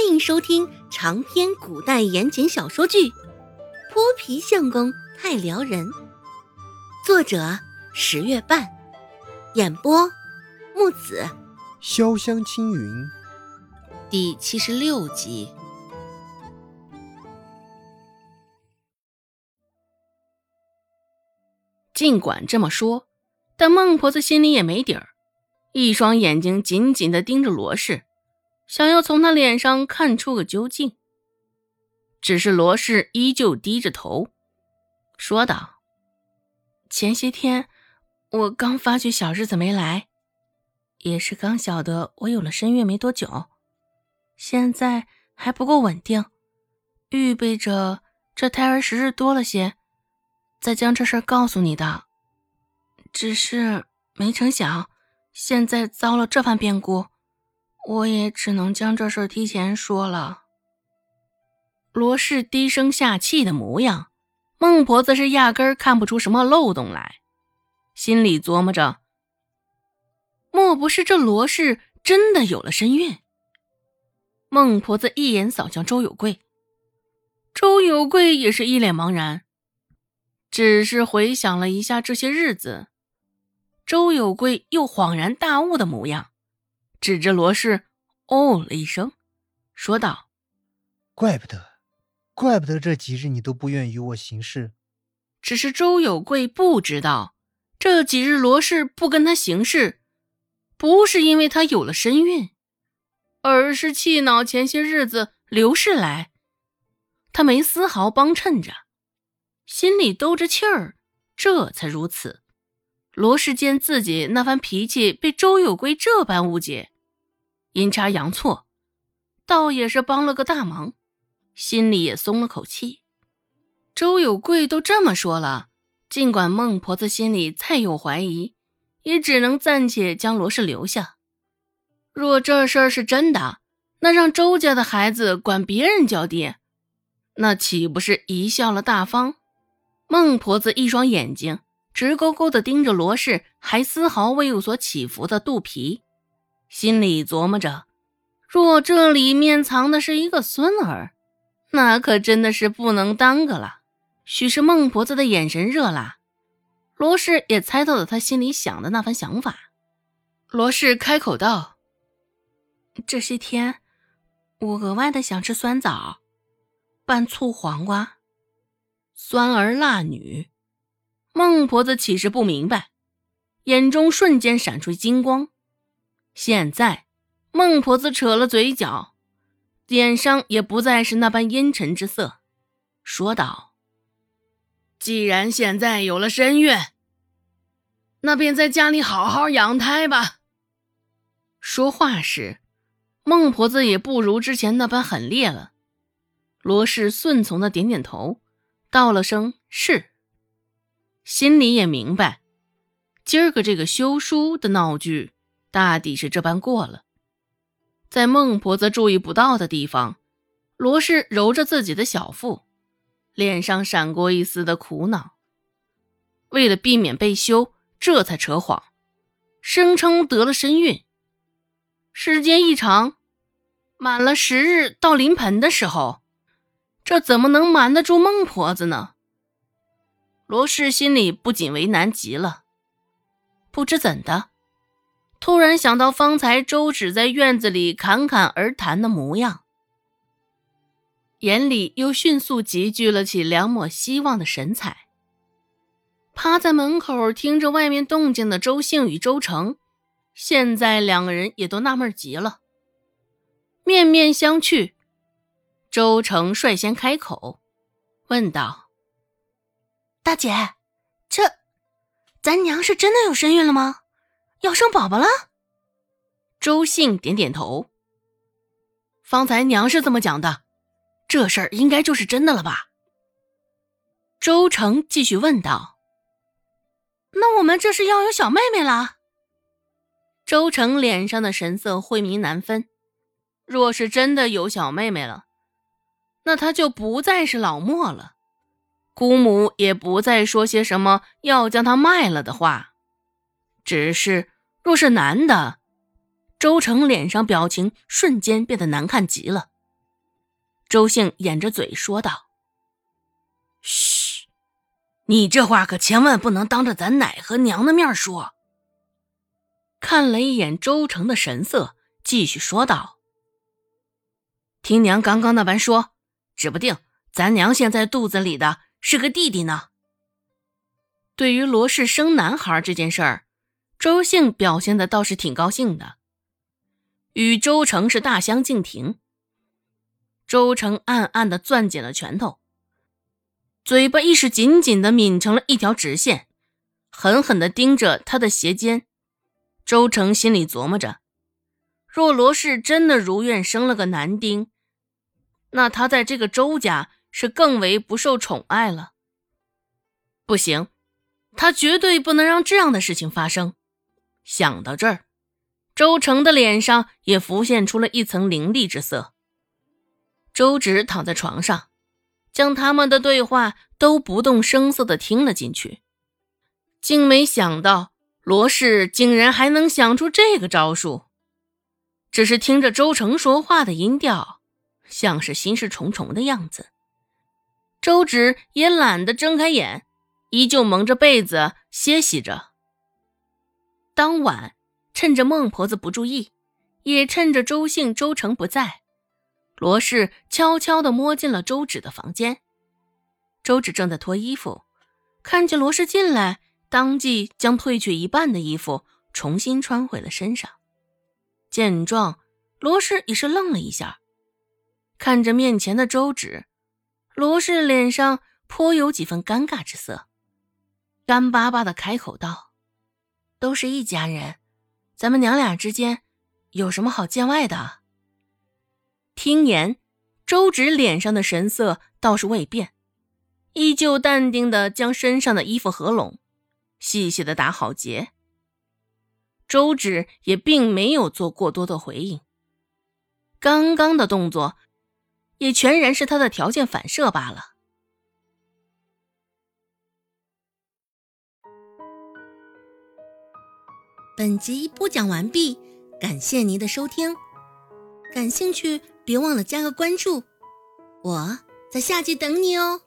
欢迎收听长篇古代言情小说剧《泼皮相公太撩人》，作者十月半，演播木子潇湘青云，第七十六集。尽管这么说，但孟婆子心里也没底儿，一双眼睛紧紧的盯着罗氏。想要从他脸上看出个究竟，只是罗氏依旧低着头，说道：“前些天我刚发觉小日子没来，也是刚晓得我有了身孕没多久，现在还不够稳定，预备着这胎儿时日多了些，再将这事告诉你的。只是没成想，现在遭了这番变故。”我也只能将这事提前说了。罗氏低声下气的模样，孟婆子是压根儿看不出什么漏洞来，心里琢磨着：莫不是这罗氏真的有了身孕？孟婆子一眼扫向周有贵，周有贵也是一脸茫然，只是回想了一下这些日子，周有贵又恍然大悟的模样。指着罗氏，哦了一声，说道：“怪不得，怪不得这几日你都不愿与我行事。只是周有贵不知道，这几日罗氏不跟他行事，不是因为他有了身孕，而是气恼前些日子刘氏来，他没丝毫帮衬着，心里兜着气儿，这才如此。罗氏见自己那番脾气被周有贵这般误解。”阴差阳错，倒也是帮了个大忙，心里也松了口气。周有贵都这么说了，尽管孟婆子心里再有怀疑，也只能暂且将罗氏留下。若这事儿是真的，那让周家的孩子管别人叫爹，那岂不是贻笑了大方？孟婆子一双眼睛直勾勾地盯着罗氏，还丝毫未有所起伏的肚皮。心里琢磨着，若这里面藏的是一个孙儿，那可真的是不能耽搁了。许是孟婆子的眼神热辣，罗氏也猜到了他心里想的那番想法。罗氏开口道：“这些天，我额外的想吃酸枣，拌醋黄瓜，酸儿辣女。”孟婆子岂是不明白，眼中瞬间闪出金光。现在，孟婆子扯了嘴角，脸上也不再是那般阴沉之色，说道：“既然现在有了身孕，那便在家里好好养胎吧。”说话时，孟婆子也不如之前那般狠烈了。罗氏顺从的点点头，道了声“是”，心里也明白，今儿个这个休书的闹剧。大抵是这般过了，在孟婆子注意不到的地方，罗氏揉着自己的小腹，脸上闪过一丝的苦恼。为了避免被休，这才扯谎，声称得了身孕。时间一长，满了十日到临盆的时候，这怎么能瞒得住孟婆子呢？罗氏心里不仅为难极了，不知怎的。突然想到方才周芷在院子里侃侃而谈的模样，眼里又迅速集聚了起两抹希望的神采。趴在门口听着外面动静的周兴与周成，现在两个人也都纳闷极了，面面相觑。周成率先开口，问道：“大姐，这咱娘是真的有身孕了吗？”要生宝宝了，周信点点头。方才娘是这么讲的，这事儿应该就是真的了吧？周成继续问道：“那我们这是要有小妹妹了？”周成脸上的神色晦明难分。若是真的有小妹妹了，那他就不再是老莫了，姑母也不再说些什么要将他卖了的话。只是，若是男的，周成脸上表情瞬间变得难看极了。周兴掩着嘴说道：“嘘，你这话可千万不能当着咱奶和娘的面说。”看了一眼周成的神色，继续说道：“听娘刚刚那般说，指不定咱娘现在肚子里的是个弟弟呢。”对于罗氏生男孩这件事儿，周兴表现的倒是挺高兴的，与周成是大相径庭。周成暗暗的攥紧了拳头，嘴巴亦是紧紧的抿成了一条直线，狠狠的盯着他的鞋尖。周成心里琢磨着：若罗氏真的如愿生了个男丁，那他在这个周家是更为不受宠爱了。不行，他绝对不能让这样的事情发生。想到这儿，周成的脸上也浮现出了一层凌厉之色。周芷躺在床上，将他们的对话都不动声色地听了进去，竟没想到。罗氏竟然还能想出这个招数，只是听着周成说话的音调，像是心事重重的样子。周芷也懒得睁开眼，依旧蒙着被子歇息着。当晚，趁着孟婆子不注意，也趁着周姓、周成不在，罗氏悄悄地摸进了周芷的房间。周芷正在脱衣服，看见罗氏进来。当即将褪去一半的衣服重新穿回了身上。见状，罗氏也是愣了一下，看着面前的周芷，卢氏脸上颇有几分尴尬之色，干巴巴的开口道：“都是一家人，咱们娘俩之间有什么好见外的？”听言，周芷脸上的神色倒是未变，依旧淡定的将身上的衣服合拢。细细的打好结，周芷也并没有做过多的回应。刚刚的动作，也全然是他的条件反射罢了。本集播讲完毕，感谢您的收听。感兴趣，别忘了加个关注，我在下集等你哦。